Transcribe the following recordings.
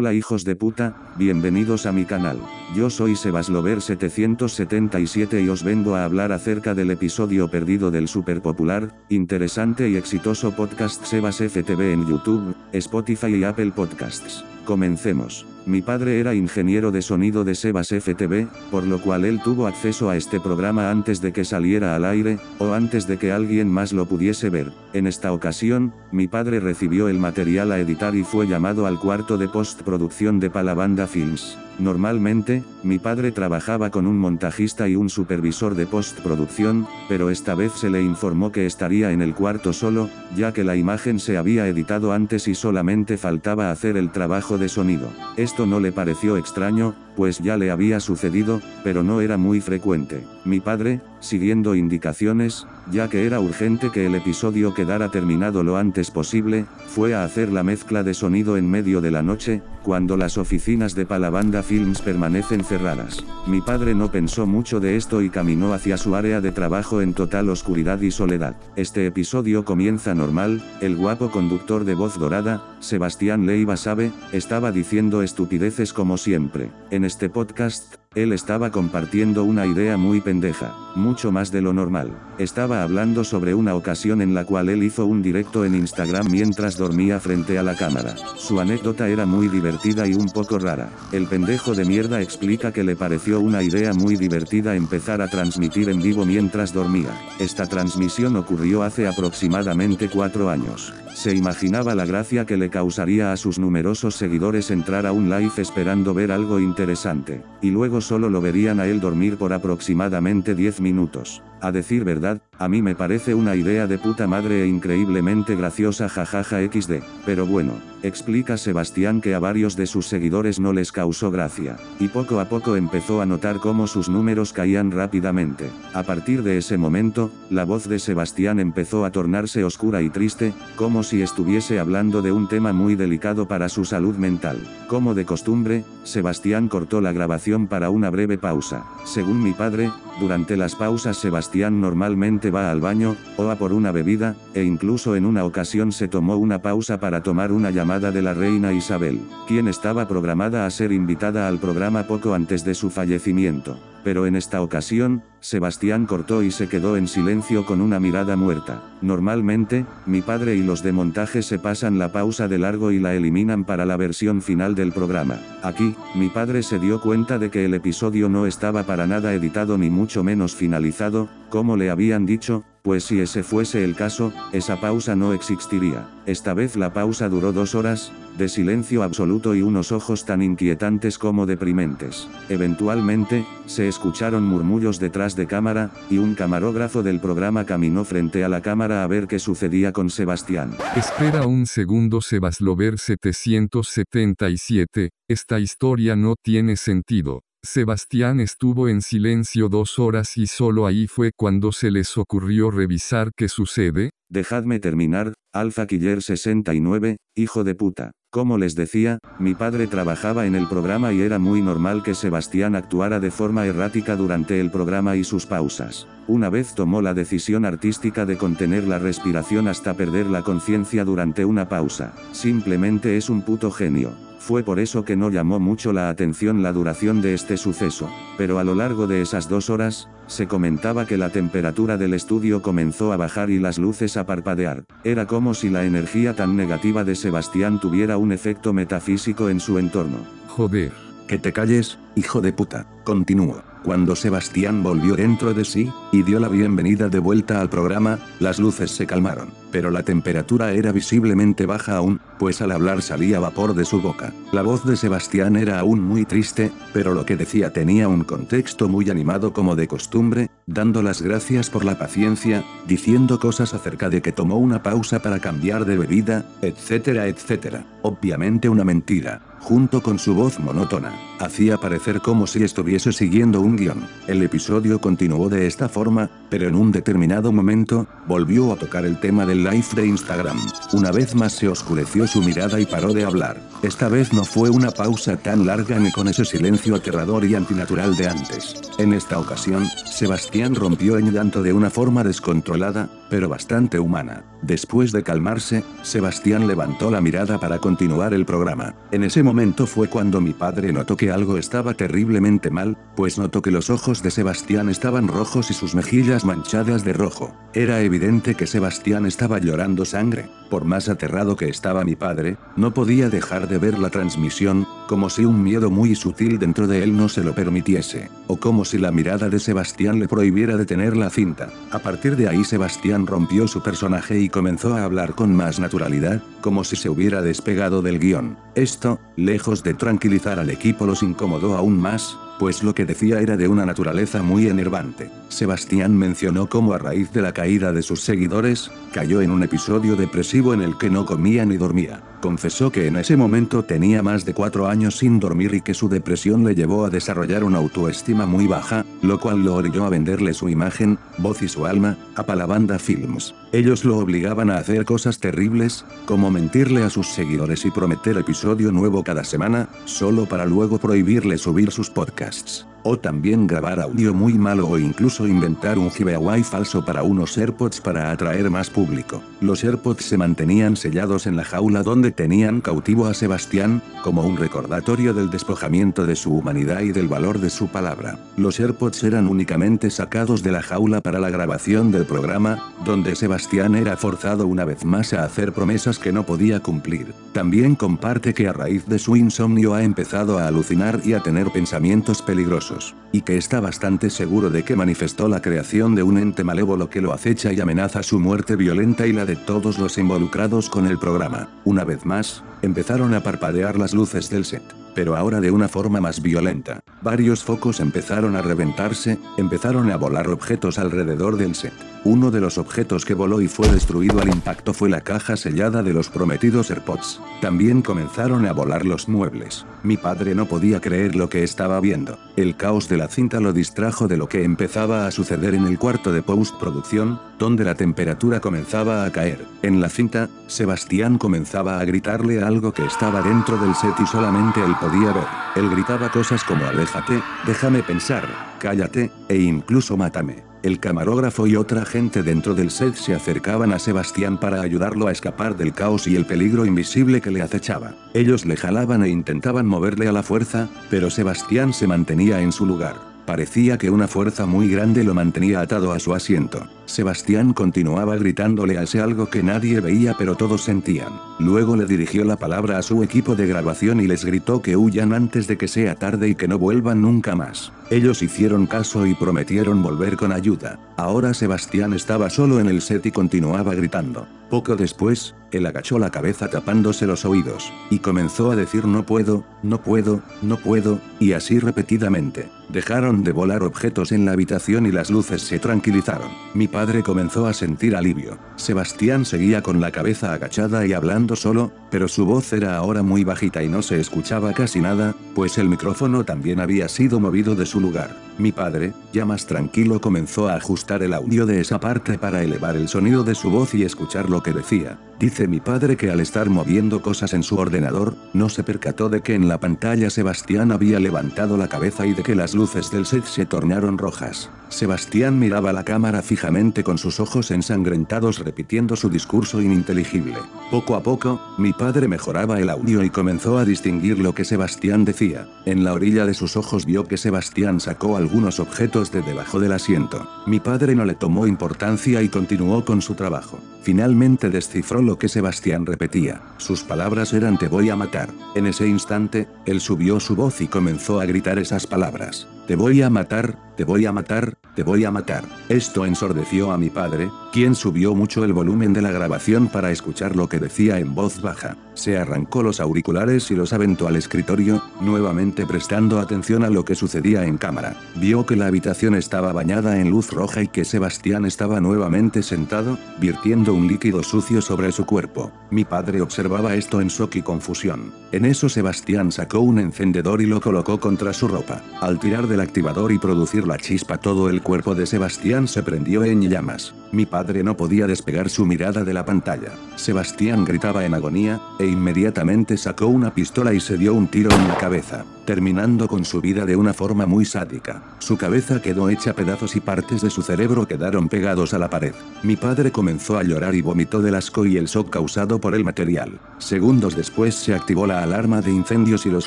Hola hijos de puta, bienvenidos a mi canal. Yo soy Sebaslover777 y os vengo a hablar acerca del episodio perdido del super popular, interesante y exitoso podcast Sebas FTV en YouTube, Spotify y Apple Podcasts. Comencemos. Mi padre era ingeniero de sonido de Sebas FTV, por lo cual él tuvo acceso a este programa antes de que saliera al aire, o antes de que alguien más lo pudiese ver. En esta ocasión, mi padre recibió el material a editar y fue llamado al cuarto de postproducción de Palabanda Films. Normalmente, mi padre trabajaba con un montajista y un supervisor de postproducción, pero esta vez se le informó que estaría en el cuarto solo, ya que la imagen se había editado antes y solamente faltaba hacer el trabajo de sonido. Esto no le pareció extraño, pues ya le había sucedido, pero no era muy frecuente. Mi padre, siguiendo indicaciones, ya que era urgente que el episodio quedara terminado lo antes posible, fue a hacer la mezcla de sonido en medio de la noche, cuando las oficinas de Palabanda Films permanecen cerradas. Mi padre no pensó mucho de esto y caminó hacia su área de trabajo en total oscuridad y soledad. Este episodio comienza normal, el guapo conductor de voz dorada, Sebastián Leiva sabe, estaba diciendo estupideces como siempre. Este podcast, él estaba compartiendo una idea muy pendeja, mucho más de lo normal. Estaba hablando sobre una ocasión en la cual él hizo un directo en Instagram mientras dormía frente a la cámara. Su anécdota era muy divertida y un poco rara. El pendejo de mierda explica que le pareció una idea muy divertida empezar a transmitir en vivo mientras dormía. Esta transmisión ocurrió hace aproximadamente cuatro años. Se imaginaba la gracia que le causaría a sus numerosos seguidores entrar a un live esperando ver algo interesante, y luego solo lo verían a él dormir por aproximadamente 10 minutos. A decir verdad, a mí me parece una idea de puta madre e increíblemente graciosa jajaja xd, pero bueno, explica Sebastián que a varios de sus seguidores no les causó gracia, y poco a poco empezó a notar cómo sus números caían rápidamente. A partir de ese momento, la voz de Sebastián empezó a tornarse oscura y triste, como si estuviese hablando de un tema muy delicado para su salud mental. Como de costumbre, Sebastián cortó la grabación para una breve pausa. Según mi padre, durante las pausas Sebastián normalmente va al baño, o a por una bebida, e incluso en una ocasión se tomó una pausa para tomar una llamada de la reina Isabel, quien estaba programada a ser invitada al programa poco antes de su fallecimiento. Pero en esta ocasión, Sebastián cortó y se quedó en silencio con una mirada muerta. Normalmente, mi padre y los de montaje se pasan la pausa de largo y la eliminan para la versión final del programa. Aquí, mi padre se dio cuenta de que el episodio no estaba para nada editado ni mucho menos finalizado, como le habían dicho, pues si ese fuese el caso, esa pausa no existiría. Esta vez la pausa duró dos horas, de silencio absoluto y unos ojos tan inquietantes como deprimentes. Eventualmente, se escucharon murmullos detrás de cámara, y un camarógrafo del programa caminó frente a la cámara a ver qué sucedía con Sebastián. Espera un segundo Sebaslover 777, esta historia no tiene sentido. Sebastián estuvo en silencio dos horas y solo ahí fue cuando se les ocurrió revisar qué sucede. Dejadme terminar, Alfa Killer 69, hijo de puta. Como les decía, mi padre trabajaba en el programa y era muy normal que Sebastián actuara de forma errática durante el programa y sus pausas. Una vez tomó la decisión artística de contener la respiración hasta perder la conciencia durante una pausa. Simplemente es un puto genio. Fue por eso que no llamó mucho la atención la duración de este suceso, pero a lo largo de esas dos horas, se comentaba que la temperatura del estudio comenzó a bajar y las luces a parpadear. Era como si la energía tan negativa de Sebastián tuviera un efecto metafísico en su entorno. Joder. Que te calles, hijo de puta. Continúo. Cuando Sebastián volvió dentro de sí, y dio la bienvenida de vuelta al programa, las luces se calmaron, pero la temperatura era visiblemente baja aún, pues al hablar salía vapor de su boca. La voz de Sebastián era aún muy triste, pero lo que decía tenía un contexto muy animado como de costumbre, dando las gracias por la paciencia, diciendo cosas acerca de que tomó una pausa para cambiar de bebida, etcétera, etcétera. Obviamente una mentira, junto con su voz monótona, hacía parecer como si estuviese siguiendo un guion. El episodio continuó de esta forma, pero en un determinado momento, volvió a tocar el tema del live de Instagram. Una vez más se oscureció su mirada y paró de hablar. Esta vez no fue una pausa tan larga ni con ese silencio aterrador y antinatural de antes. En esta ocasión, Sebastián rompió en llanto de una forma descontrolada, pero bastante humana. Después de calmarse, Sebastián levantó la mirada para continuar el programa. En ese momento fue cuando mi padre notó que algo estaba terriblemente mal, pues notó que los ojos de Sebastián estaban rojos y sus mejillas manchadas de rojo. Era evidente que Sebastián estaba llorando sangre. Por más aterrado que estaba mi padre, no podía dejar de ver la transmisión, como si un miedo muy sutil dentro de él no se lo permitiese, o como si la mirada de Sebastián le prohibiera detener la cinta. A partir de ahí Sebastián rompió su personaje y comenzó a hablar con más naturalidad, como si se hubiera despegado del guion. Esto, lejos de tranquilizar al equipo los incomodó aún más, pues lo que decía era de una naturaleza muy enervante. Sebastián mencionó cómo a raíz de la caída de sus seguidores, cayó en un episodio depresivo en el que no comía ni dormía. Confesó que en ese momento tenía más de cuatro años sin dormir y que su depresión le llevó a desarrollar una autoestima muy baja, lo cual lo orilló a venderle su imagen, voz y su alma, a Palabanda Films. Ellos lo obligaban a hacer cosas terribles, como mentirle a sus seguidores y prometer episodio nuevo cada semana, solo para luego prohibirle subir sus podcasts. O también grabar audio muy malo o incluso inventar un giveaway falso para unos AirPods para atraer más público. Los AirPods se mantenían sellados en la jaula donde tenían cautivo a Sebastián, como un recordatorio del despojamiento de su humanidad y del valor de su palabra. Los AirPods eran únicamente sacados de la jaula para la grabación del programa, donde Sebastián era forzado una vez más a hacer promesas que no podía cumplir. También comparte que a raíz de su insomnio ha empezado a alucinar y a tener pensamientos peligrosos y que está bastante seguro de que manifestó la creación de un ente malévolo que lo acecha y amenaza su muerte violenta y la de todos los involucrados con el programa. Una vez más, empezaron a parpadear las luces del set, pero ahora de una forma más violenta. Varios focos empezaron a reventarse, empezaron a volar objetos alrededor del set. Uno de los objetos que voló y fue destruido al impacto fue la caja sellada de los prometidos AirPods. También comenzaron a volar los muebles. Mi padre no podía creer lo que estaba viendo. El caos de la cinta lo distrajo de lo que empezaba a suceder en el cuarto de postproducción, donde la temperatura comenzaba a caer. En la cinta, Sebastián comenzaba a gritarle algo que estaba dentro del set y solamente él podía ver. Él gritaba cosas como aléjate, déjame pensar, cállate, e incluso mátame. El camarógrafo y otra gente dentro del set se acercaban a Sebastián para ayudarlo a escapar del caos y el peligro invisible que le acechaba. Ellos le jalaban e intentaban moverle a la fuerza, pero Sebastián se mantenía en su lugar. Parecía que una fuerza muy grande lo mantenía atado a su asiento. Sebastián continuaba gritándole ese algo que nadie veía pero todos sentían. Luego le dirigió la palabra a su equipo de grabación y les gritó que huyan antes de que sea tarde y que no vuelvan nunca más. Ellos hicieron caso y prometieron volver con ayuda. Ahora Sebastián estaba solo en el set y continuaba gritando. Poco después, él agachó la cabeza tapándose los oídos, y comenzó a decir no puedo, no puedo, no puedo, y así repetidamente. Dejaron de volar objetos en la habitación y las luces se tranquilizaron. Mi padre comenzó a sentir alivio. Sebastián seguía con la cabeza agachada y hablando solo, pero su voz era ahora muy bajita y no se escuchaba casi nada, pues el micrófono también había sido movido de su lugar. Mi padre, ya más tranquilo comenzó a ajustar el audio de esa parte para elevar el sonido de su voz y escuchar lo que decía. Dice mi padre que al estar moviendo cosas en su ordenador, no se percató de que en la pantalla Sebastián había levantado la cabeza y de que las luces del set se tornaron rojas. Sebastián miraba la cámara fijamente con sus ojos ensangrentados repitiendo su discurso ininteligible. Poco a poco, mi padre mejoraba el audio y comenzó a distinguir lo que Sebastián decía. En la orilla de sus ojos vio que Sebastián sacó algunos objetos de debajo del asiento. Mi padre no le tomó importancia y continuó con su trabajo. Finalmente descifró lo que Sebastián repetía. Sus palabras eran te voy a matar. En ese instante, él subió su voz y comenzó a gritar esas palabras. Te voy a matar, te voy a matar, te voy a matar. Esto ensordeció a mi padre, quien subió mucho el volumen de la grabación para escuchar lo que decía en voz baja. Se arrancó los auriculares y los aventó al escritorio, nuevamente prestando atención a lo que sucedía en cámara. Vio que la habitación estaba bañada en luz roja y que Sebastián estaba nuevamente sentado, virtiendo un líquido sucio sobre su cuerpo. Mi padre observaba esto en shock y confusión. En eso Sebastián sacó un encendedor y lo colocó contra su ropa. Al tirar del activador y producir la chispa todo el cuerpo de Sebastián se prendió en llamas. Mi padre no podía despegar su mirada de la pantalla. Sebastián gritaba en agonía, e inmediatamente sacó una pistola y se dio un tiro en la cabeza, terminando con su vida de una forma muy sádica. Su cabeza quedó hecha pedazos y partes de su cerebro quedaron pegados a la pared. Mi padre comenzó a llorar y vomitó del asco y el shock causado por el material. Segundos después se activó la alarma de incendios y los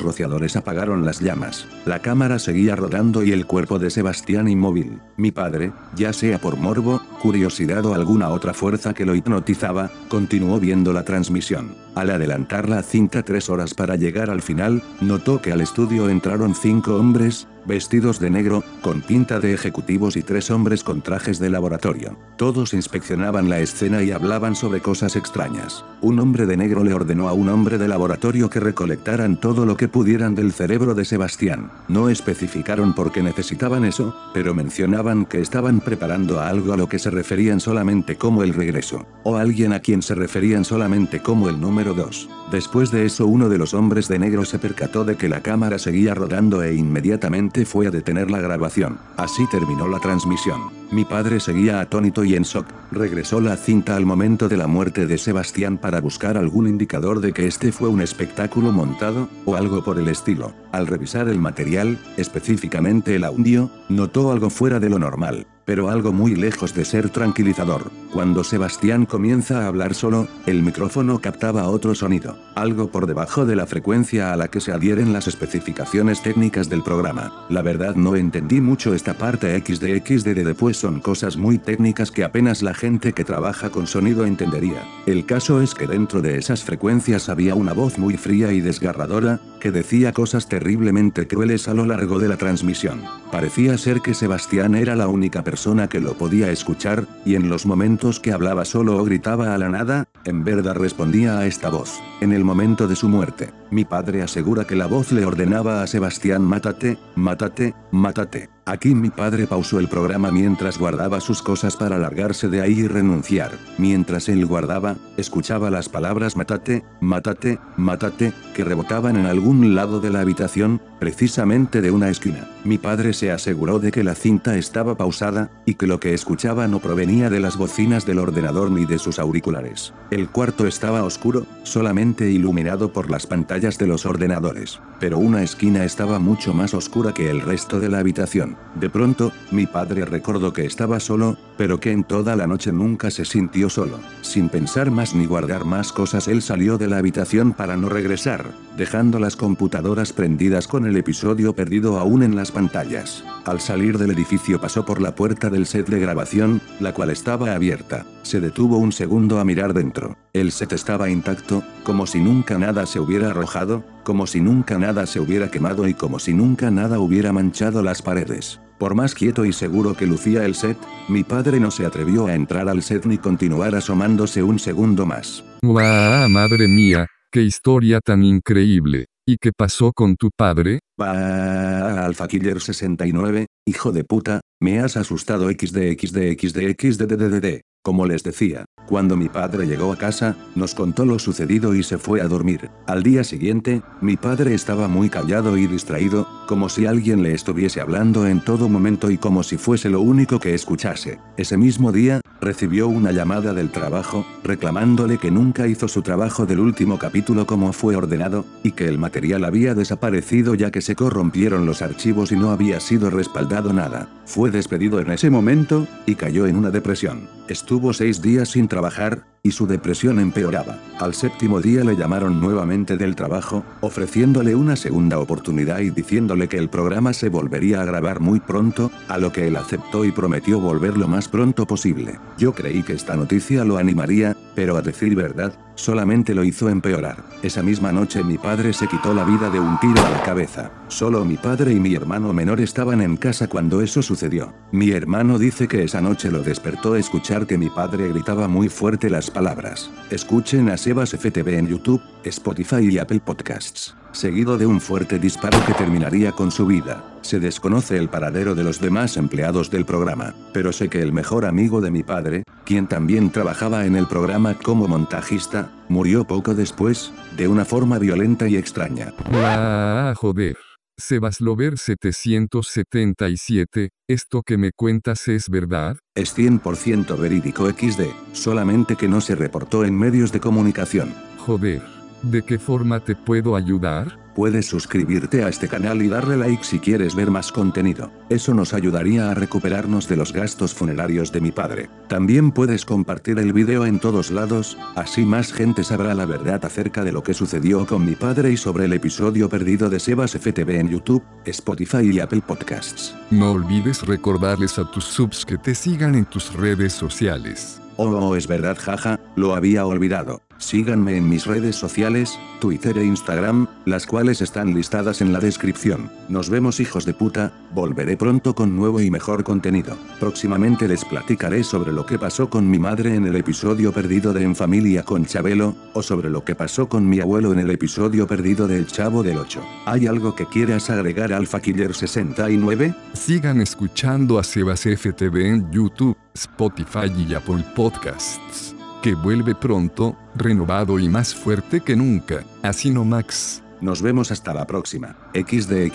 rociadores apagaron las llamas. La cámara seguía rodando y el cuerpo de Sebastián inmóvil. Mi padre, ya sea por morbo, curiosidad o alguna otra fuerza que lo hipnotizaba, continuó viendo la transmisión. Al adelantar la cinta tres horas para llegar al final, notó que al estudio entraron cinco hombres, vestidos de negro, con pinta de ejecutivos y tres hombres con trajes de laboratorio. Todos inspeccionaban la escena y hablaban sobre cosas extrañas. Un hombre de negro le ordenó a un hombre de laboratorio que recolectaran todo lo que pudieran del cerebro de Sebastián. No especificaron por qué necesitaban eso, pero mencionaban que estaban preparando algo a lo que se referían solamente como el regreso, o alguien a quien se referían solamente como el número 2. Después de eso uno de los hombres de negro se percató de que la cámara seguía rodando e inmediatamente fue a detener la grabación. Así terminó la transmisión. Mi padre seguía atónito y en shock. Regresó la cinta al momento de la muerte de Sebastián para buscar algún indicador de que este fue un espectáculo montado, o algo por el estilo. Al revisar el material, específicamente el audio, notó algo fuera de lo normal pero algo muy lejos de ser tranquilizador. Cuando Sebastián comienza a hablar solo, el micrófono captaba otro sonido, algo por debajo de la frecuencia a la que se adhieren las especificaciones técnicas del programa. La verdad no entendí mucho esta parte XD pues son cosas muy técnicas que apenas la gente que trabaja con sonido entendería. El caso es que dentro de esas frecuencias había una voz muy fría y desgarradora, que decía cosas terriblemente crueles a lo largo de la transmisión. Parecía ser que Sebastián era la única persona que lo podía escuchar, y en los momentos que hablaba solo o gritaba a la nada, en verdad respondía a esta voz. En el momento de su muerte, mi padre asegura que la voz le ordenaba a Sebastián mátate, mátate, mátate. Aquí mi padre pausó el programa mientras guardaba sus cosas para largarse de ahí y renunciar. Mientras él guardaba, escuchaba las palabras mátate, mátate, mátate, que rebotaban en algún lado de la habitación, precisamente de una esquina. Mi padre se aseguró de que la cinta estaba pausada, y que lo que escuchaba no provenía de las bocinas del ordenador ni de sus auriculares. El cuarto estaba oscuro, solamente iluminado por las pantallas de los ordenadores. Pero una esquina estaba mucho más oscura que el resto de la habitación. De pronto, mi padre recordó que estaba solo, pero que en toda la noche nunca se sintió solo. Sin pensar más ni guardar más cosas él salió de la habitación para no regresar, dejando las computadoras prendidas con el episodio perdido aún en las pantallas. Al salir del edificio pasó por la puerta del set de grabación, la cual estaba abierta. Se detuvo un segundo a mirar dentro. El set estaba intacto, como si nunca nada se hubiera arrojado, como si nunca nada se hubiera quemado y como si nunca nada hubiera manchado las paredes. Por más quieto y seguro que lucía el set, mi padre no se atrevió a entrar al set ni continuar asomándose un segundo más. ¡Guau, madre mía! ¡Qué historia tan increíble! ¿Y qué pasó con tu padre? Alpha Killer 69, hijo de puta, me has asustado XD XD XD XD Como les decía, cuando mi padre llegó a casa, nos contó lo sucedido y se fue a dormir. Al día siguiente, mi padre estaba muy callado y distraído, como si alguien le estuviese hablando en todo momento y como si fuese lo único que escuchase. Ese mismo día, recibió una llamada del trabajo, reclamándole que nunca hizo su trabajo del último capítulo como fue ordenado, y que el material había desaparecido ya que se corrompieron los archivos y no había sido respaldado nada. Fue despedido en ese momento, y cayó en una depresión. Estuvo seis días sin trabajar, y su depresión empeoraba. Al séptimo día le llamaron nuevamente del trabajo, ofreciéndole una segunda oportunidad y diciéndole que el programa se volvería a grabar muy pronto, a lo que él aceptó y prometió volver lo más pronto posible. Yo creí que esta noticia lo animaría, pero a decir verdad, solamente lo hizo empeorar. Esa misma noche mi padre se quitó la vida de un tiro a la cabeza. Solo mi padre y mi hermano menor estaban en casa cuando eso sucedió. Mi hermano dice que esa noche lo despertó escuchar que mi padre gritaba muy fuerte las palabras. Escuchen a Sebas FTV en YouTube, Spotify y Apple Podcasts. Seguido de un fuerte disparo que terminaría con su vida. Se desconoce el paradero de los demás empleados del programa, pero sé que el mejor amigo de mi padre, quien también trabajaba en el programa como montajista, murió poco después, de una forma violenta y extraña. ¡Ah, joder! Sebaslover 777, ¿esto que me cuentas es verdad? Es 100% verídico XD, solamente que no se reportó en medios de comunicación. Joder. ¿De qué forma te puedo ayudar? Puedes suscribirte a este canal y darle like si quieres ver más contenido. Eso nos ayudaría a recuperarnos de los gastos funerarios de mi padre. También puedes compartir el video en todos lados, así más gente sabrá la verdad acerca de lo que sucedió con mi padre y sobre el episodio perdido de Sebas FTV en YouTube, Spotify y Apple Podcasts. No olvides recordarles a tus subs que te sigan en tus redes sociales. Oh, es verdad, jaja, lo había olvidado. Síganme en mis redes sociales, Twitter e Instagram, las cuales están listadas en la descripción. Nos vemos hijos de puta, volveré pronto con nuevo y mejor contenido. Próximamente les platicaré sobre lo que pasó con mi madre en el episodio perdido de En Familia con Chabelo, o sobre lo que pasó con mi abuelo en el episodio perdido del Chavo del 8. ¿Hay algo que quieras agregar Alpha Killer 69? Sigan escuchando a Sebas FTV en YouTube, Spotify y Apple Podcasts. Que vuelve pronto, renovado y más fuerte que nunca. Así no Max. Nos vemos hasta la próxima. XD